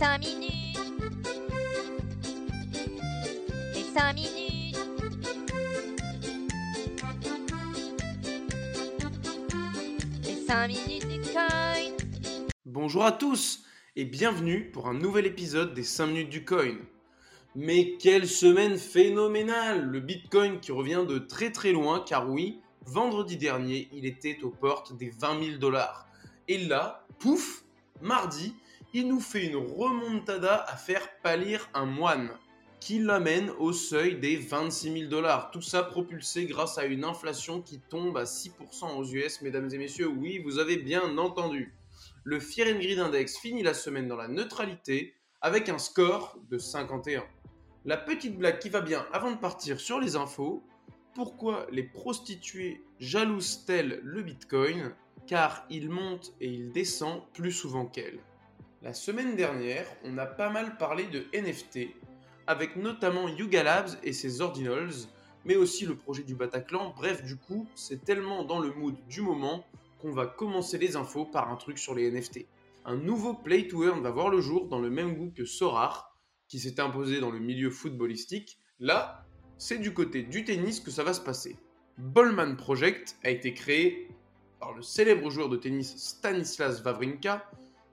5 minutes. Les 5 minutes. Les 5 minutes du coin. Bonjour à tous et bienvenue pour un nouvel épisode des 5 minutes du coin. Mais quelle semaine phénoménale Le Bitcoin qui revient de très très loin car oui, vendredi dernier il était aux portes des 20 000 dollars. Et là, pouf, mardi, il nous fait une remontada à faire pâlir un moine qui l'amène au seuil des 26 000 dollars. Tout ça propulsé grâce à une inflation qui tombe à 6% aux US, mesdames et messieurs. Oui, vous avez bien entendu. Le Fear and Index finit la semaine dans la neutralité avec un score de 51. La petite blague qui va bien avant de partir sur les infos. Pourquoi les prostituées jalousent-elles le Bitcoin? Car il monte et il descend plus souvent qu'elles. La semaine dernière, on a pas mal parlé de NFT, avec notamment Yuga Labs et ses Ordinals, mais aussi le projet du Bataclan. Bref, du coup, c'est tellement dans le mood du moment qu'on va commencer les infos par un truc sur les NFT. Un nouveau Play to Earn va voir le jour dans le même goût que Sorar, qui s'est imposé dans le milieu footballistique. Là, c'est du côté du tennis que ça va se passer. Ballman Project a été créé par le célèbre joueur de tennis Stanislas Wawrinka,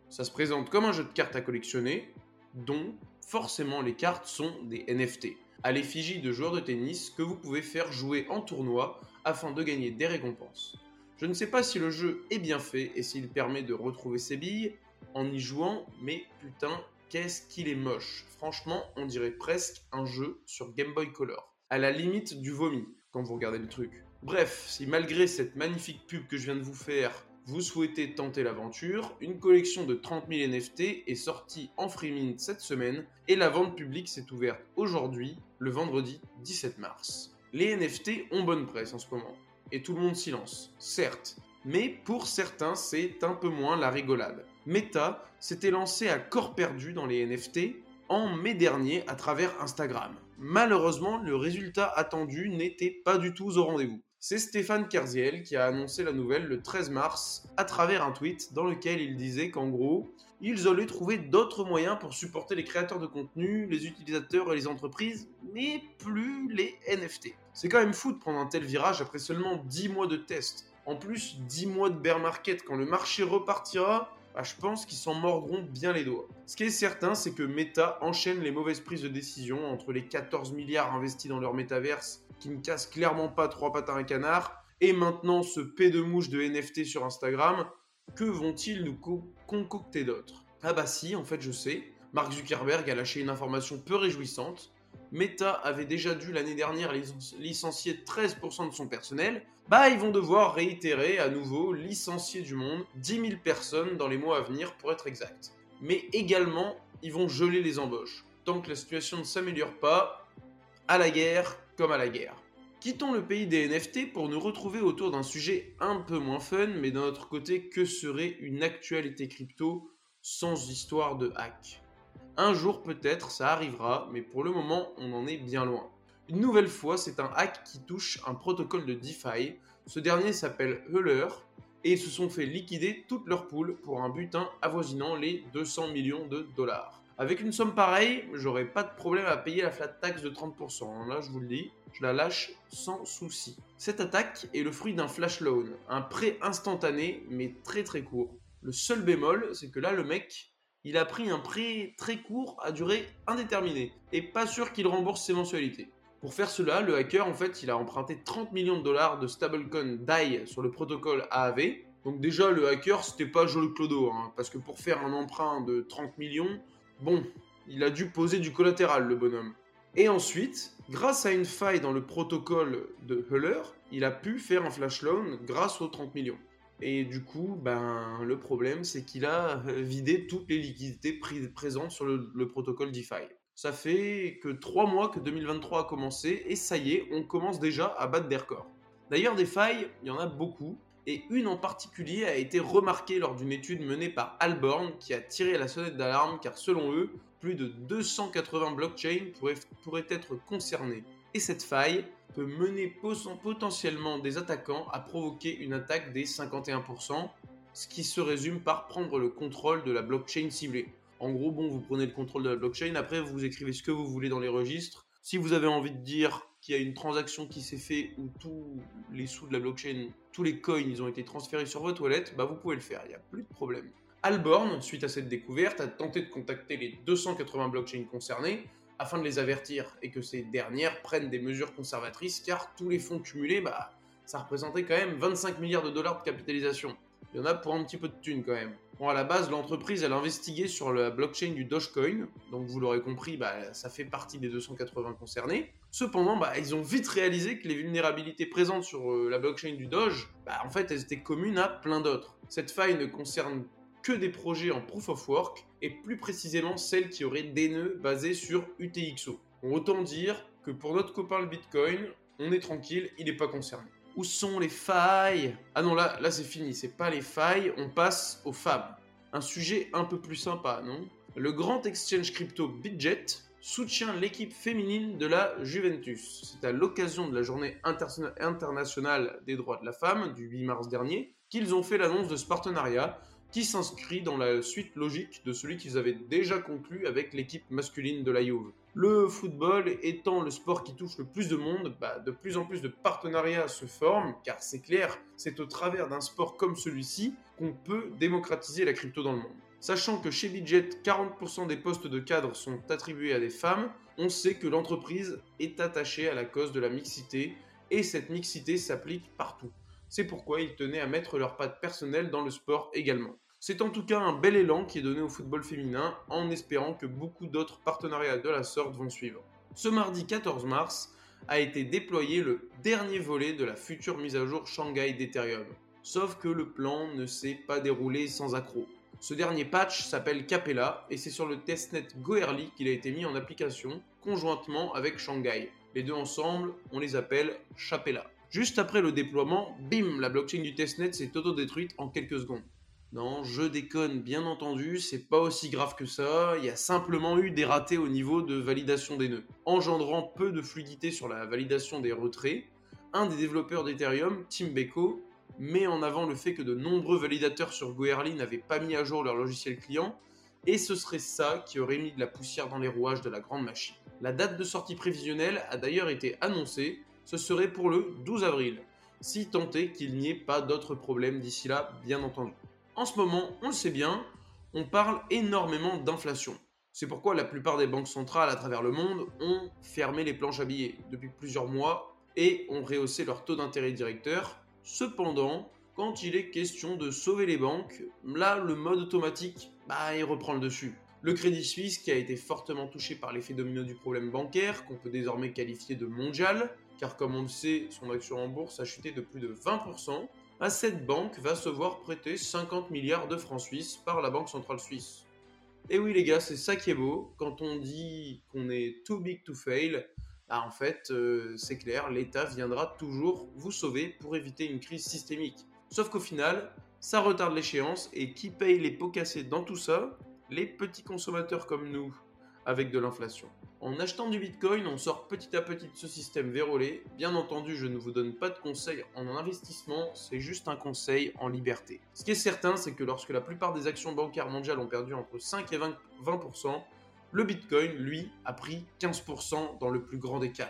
ça se présente comme un jeu de cartes à collectionner, dont forcément les cartes sont des NFT, à l'effigie de joueurs de tennis que vous pouvez faire jouer en tournoi afin de gagner des récompenses. Je ne sais pas si le jeu est bien fait et s'il permet de retrouver ses billes en y jouant, mais putain, qu'est-ce qu'il est moche. Franchement, on dirait presque un jeu sur Game Boy Color. À la limite du vomi, quand vous regardez le truc. Bref, si malgré cette magnifique pub que je viens de vous faire, vous souhaitez tenter l'aventure, une collection de 30 000 NFT est sortie en free mint cette semaine et la vente publique s'est ouverte aujourd'hui, le vendredi 17 mars. Les NFT ont bonne presse en ce moment et tout le monde s'y lance, certes, mais pour certains c'est un peu moins la rigolade. Meta s'était lancé à corps perdu dans les NFT en mai dernier à travers Instagram. Malheureusement, le résultat attendu n'était pas du tout au rendez-vous. C'est Stéphane Kerziel qui a annoncé la nouvelle le 13 mars à travers un tweet dans lequel il disait qu'en gros, ils allaient trouver d'autres moyens pour supporter les créateurs de contenu, les utilisateurs et les entreprises, mais plus les NFT. C'est quand même fou de prendre un tel virage après seulement 10 mois de test. En plus, 10 mois de bear market, quand le marché repartira, bah, je pense qu'ils s'en mordront bien les doigts. Ce qui est certain, c'est que Meta enchaîne les mauvaises prises de décision entre les 14 milliards investis dans leur métaverse qui ne casse clairement pas trois pattes à un canard, et maintenant ce P de mouche de NFT sur Instagram, que vont-ils nous concocter d'autre Ah bah si, en fait je sais, Mark Zuckerberg a lâché une information peu réjouissante. Meta avait déjà dû l'année dernière licencier 13% de son personnel. Bah ils vont devoir réitérer à nouveau licencier du monde 10 000 personnes dans les mois à venir pour être exact. Mais également, ils vont geler les embauches. Tant que la situation ne s'améliore pas, à la guerre, comme à la guerre. Quittons le pays des NFT pour nous retrouver autour d'un sujet un peu moins fun, mais d'un autre côté, que serait une actualité crypto sans histoire de hack? Un jour peut-être ça arrivera, mais pour le moment on en est bien loin. Une nouvelle fois, c'est un hack qui touche un protocole de DeFi. Ce dernier s'appelle Euler et ils se sont fait liquider toutes leurs poules pour un butin avoisinant les 200 millions de dollars. Avec une somme pareille, j'aurais pas de problème à payer la flat tax de 30%. Là, je vous le dis, je la lâche sans souci. Cette attaque est le fruit d'un flash loan, un prêt instantané mais très très court. Le seul bémol, c'est que là, le mec, il a pris un prêt très court à durée indéterminée et pas sûr qu'il rembourse ses mensualités. Pour faire cela, le hacker, en fait, il a emprunté 30 millions de dollars de stablecoin DAI sur le protocole AAV. Donc déjà, le hacker, c'était pas joli clodo, hein, parce que pour faire un emprunt de 30 millions, Bon, il a dû poser du collatéral, le bonhomme. Et ensuite, grâce à une faille dans le protocole de Huller, il a pu faire un flash loan grâce aux 30 millions. Et du coup, ben, le problème, c'est qu'il a vidé toutes les liquidités présentes sur le, le, protocole DeFi. Ça fait que 3 mois que 2023 a commencé, et ça y est, on commence déjà à battre des records. D'ailleurs, des failles, il y en a beaucoup, et une en particulier a été remarquée lors d'une étude menée par Alborn qui a tiré la sonnette d'alarme car selon eux, plus de 280 blockchains pourraient, être concernés. Et cette faille peut mener potentiellement des attaquants à provoquer une attaque des 51%, ce qui se résume par prendre le contrôle de la blockchain ciblée. En gros, bon, vous prenez le contrôle de la blockchain, après vous écrivez ce que vous voulez dans les registres. Si vous avez envie de dire qu'il y a une transaction qui s'est faite où tous les sous de la blockchain, tous les coins, ils ont été transférés sur votre wallet, bah vous pouvez le faire, il n'y a plus de problème. Alborn, suite à cette découverte, a tenté de contacter les 280 blockchains concernées afin de les avertir et que ces dernières prennent des mesures conservatrices car tous les fonds cumulés, bah, ça représentait quand même 25 milliards de dollars de capitalisation. Il y en a pour un petit peu de thunes quand même. Bon, à la base, l'entreprise, elle investiguait sur la blockchain du Dogecoin, donc vous l'aurez compris, bah, ça fait partie des 280 concernés. Cependant, bah, ils ont vite réalisé que les vulnérabilités présentes sur euh, la blockchain du Doge, bah, en fait, elles étaient communes à plein d'autres. Cette faille ne concerne que des projets en proof of work, et plus précisément celles qui auraient des nœuds basés sur UTXO. Autant dire que pour notre copain le Bitcoin, on est tranquille, il n'est pas concerné. Où sont les failles? Ah non, là, là c'est fini, c'est pas les failles, on passe aux femmes. Un sujet un peu plus sympa, non? Le grand exchange crypto Bitjet soutient l'équipe féminine de la Juventus. C'est à l'occasion de la journée internationale des droits de la femme du 8 mars dernier qu'ils ont fait l'annonce de ce partenariat qui s'inscrit dans la suite logique de celui qu'ils avaient déjà conclu avec l'équipe masculine de la Juve. Le football étant le sport qui touche le plus de monde, bah, de plus en plus de partenariats se forment, car c'est clair, c'est au travers d'un sport comme celui-ci qu'on peut démocratiser la crypto dans le monde. Sachant que chez Budget, 40% des postes de cadre sont attribués à des femmes, on sait que l'entreprise est attachée à la cause de la mixité, et cette mixité s'applique partout. C'est pourquoi ils tenaient à mettre leurs pattes personnelles dans le sport également. C'est en tout cas un bel élan qui est donné au football féminin en espérant que beaucoup d'autres partenariats de la sorte vont suivre. Ce mardi 14 mars a été déployé le dernier volet de la future mise à jour Shanghai d'Ethereum. Sauf que le plan ne s'est pas déroulé sans accroc. Ce dernier patch s'appelle Capella et c'est sur le testnet Goerli qu'il a été mis en application conjointement avec Shanghai. Les deux ensemble, on les appelle Chapella. Juste après le déploiement, bim, la blockchain du testnet s'est auto-détruite en quelques secondes. Non, je déconne, bien entendu, c'est pas aussi grave que ça, il y a simplement eu des ratés au niveau de validation des nœuds, engendrant peu de fluidité sur la validation des retraits. Un des développeurs d'Ethereum, Tim Beko, met en avant le fait que de nombreux validateurs sur Goerli n'avaient pas mis à jour leur logiciel client, et ce serait ça qui aurait mis de la poussière dans les rouages de la grande machine. La date de sortie prévisionnelle a d'ailleurs été annoncée, ce serait pour le 12 avril, si tant est qu'il n'y ait pas d'autres problèmes d'ici là, bien entendu. En ce moment, on le sait bien, on parle énormément d'inflation. C'est pourquoi la plupart des banques centrales à travers le monde ont fermé les planches à billets depuis plusieurs mois et ont rehaussé leur taux d'intérêt directeur. Cependant, quand il est question de sauver les banques, là le mode automatique, bah, il reprend le dessus. Le Crédit Suisse, qui a été fortement touché par l'effet domino du problème bancaire, qu'on peut désormais qualifier de mondial, car comme on le sait, son action en bourse a chuté de plus de 20%, à cette banque va se voir prêter 50 milliards de francs suisses par la Banque Centrale Suisse. Et oui les gars, c'est ça qui est beau, quand on dit qu'on est too big to fail, bah en fait, euh, c'est clair, l'État viendra toujours vous sauver pour éviter une crise systémique. Sauf qu'au final, ça retarde l'échéance, et qui paye les pots cassés dans tout ça? Les petits consommateurs comme nous, avec de l'inflation. En achetant du Bitcoin, on sort petit à petit de ce système vérolé. Bien entendu, je ne vous donne pas de conseils en investissement, c'est juste un conseil en liberté. Ce qui est certain, c'est que lorsque la plupart des actions bancaires mondiales ont perdu entre 5 et 20%, le Bitcoin, lui, a pris 15% dans le plus grand des calmes.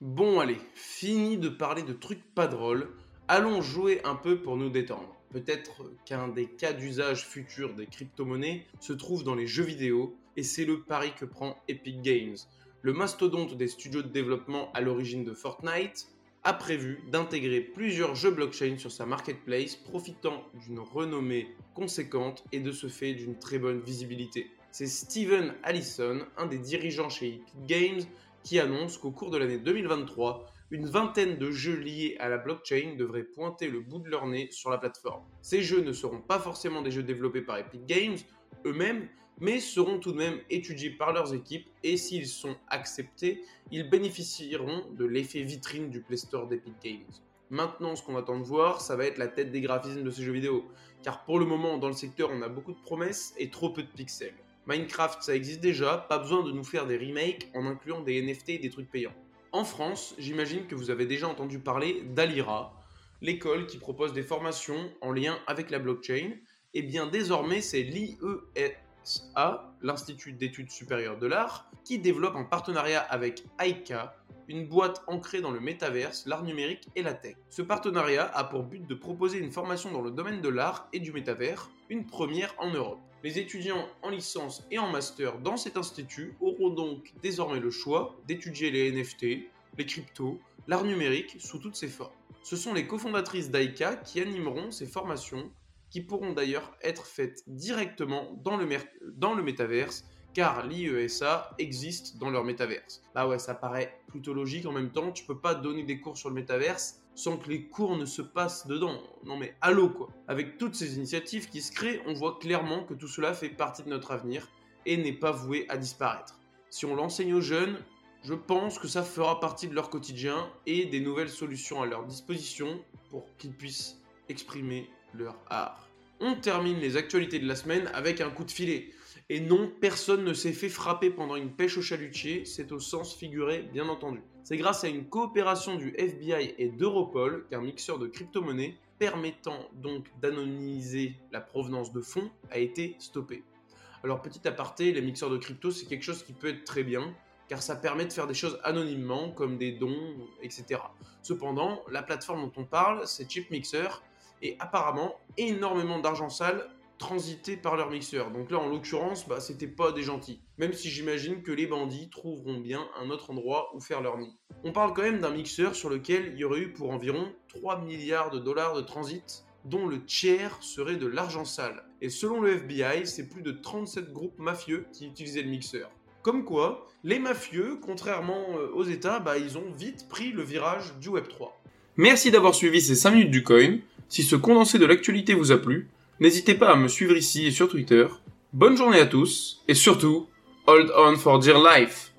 Bon allez, fini de parler de trucs pas drôles, allons jouer un peu pour nous détendre. Peut-être qu'un des cas d'usage futurs des crypto-monnaies se trouve dans les jeux vidéo, et c'est le pari que prend Epic Games. Le mastodonte des studios de développement à l'origine de Fortnite a prévu d'intégrer plusieurs jeux blockchain sur sa marketplace, profitant d'une renommée conséquente et de ce fait d'une très bonne visibilité. C'est Steven Allison, un des dirigeants chez Epic Games, qui annonce qu'au cours de l'année 2023, une vingtaine de jeux liés à la blockchain devraient pointer le bout de leur nez sur la plateforme. Ces jeux ne seront pas forcément des jeux développés par Epic Games eux-mêmes, mais seront tout de même étudiés par leurs équipes et s'ils sont acceptés, ils bénéficieront de l'effet vitrine du Play Store d'Epic Games. Maintenant, ce qu'on attend de voir, ça va être la tête des graphismes de ces jeux vidéo, car pour le moment, dans le secteur, on a beaucoup de promesses et trop peu de pixels. Minecraft, ça existe déjà, pas besoin de nous faire des remakes en incluant des NFT et des trucs payants. En France, j'imagine que vous avez déjà entendu parler d'Alira, l'école qui propose des formations en lien avec la blockchain. Et bien désormais, c'est l'IES l'IESA, l'Institut d'études supérieures de l'art, qui développe en partenariat avec AICA une boîte ancrée dans le métaverse, l'art numérique et la tech. Ce partenariat a pour but de proposer une formation dans le domaine de l'art et du métavers, une première en Europe. Les étudiants en licence et en master dans cet institut auront donc désormais le choix d'étudier les NFT, les cryptos, l'art numérique sous toutes ses formes. Ce sont les cofondatrices d'AICA qui animeront ces formations qui pourront d'ailleurs être faites directement dans le, métaverse car l'IESA existe dans leur métaverse. Bah ouais, ça paraît plutôt logique en même temps, tu peux pas donner des cours sur le métaverse sans que les cours ne se passent dedans. Non mais allô quoi. Avec toutes ces initiatives qui se créent, on voit clairement que tout cela fait partie de notre avenir et n'est pas voué à disparaître. Si on l'enseigne aux jeunes, je pense que ça fera partie de leur quotidien et des nouvelles solutions à leur disposition pour qu'ils puissent exprimer leur art. On termine les actualités de la semaine avec un coup de filet. Et non, personne ne s'est fait frapper pendant une pêche au chalutier, c'est au sens figuré bien entendu. C'est grâce à une coopération du FBI et d'Europol qu'un mixeur de crypto-monnaies permettant donc d'anonymiser la provenance de fonds a été stoppé. Alors petit aparté, les mixeurs de crypto c'est quelque chose qui peut être très bien, car ça permet de faire des choses anonymement, comme des dons, etc. Cependant, la plateforme dont on parle, c'est Chipmixer, et apparemment énormément d'argent sale transité par leur mixeur. Donc là, en l'occurrence, bah, c'était pas des gentils. Même si j'imagine que les bandits trouveront bien un autre endroit où faire leur nid. On parle quand même d'un mixeur sur lequel il y aurait eu pour environ 3 milliards de dollars de transit, dont le tiers serait de l'argent sale. Et selon le FBI, c'est plus de 37 groupes mafieux qui utilisaient le mixeur. Comme quoi, les mafieux, contrairement euh, aux États, bah, ils ont vite pris le virage du Web3. Merci d'avoir suivi ces 5 minutes du coin. Si ce condensé de l'actualité vous a plu, N'hésitez pas à me suivre ici et sur Twitter. Bonne journée à tous et surtout, hold on for dear life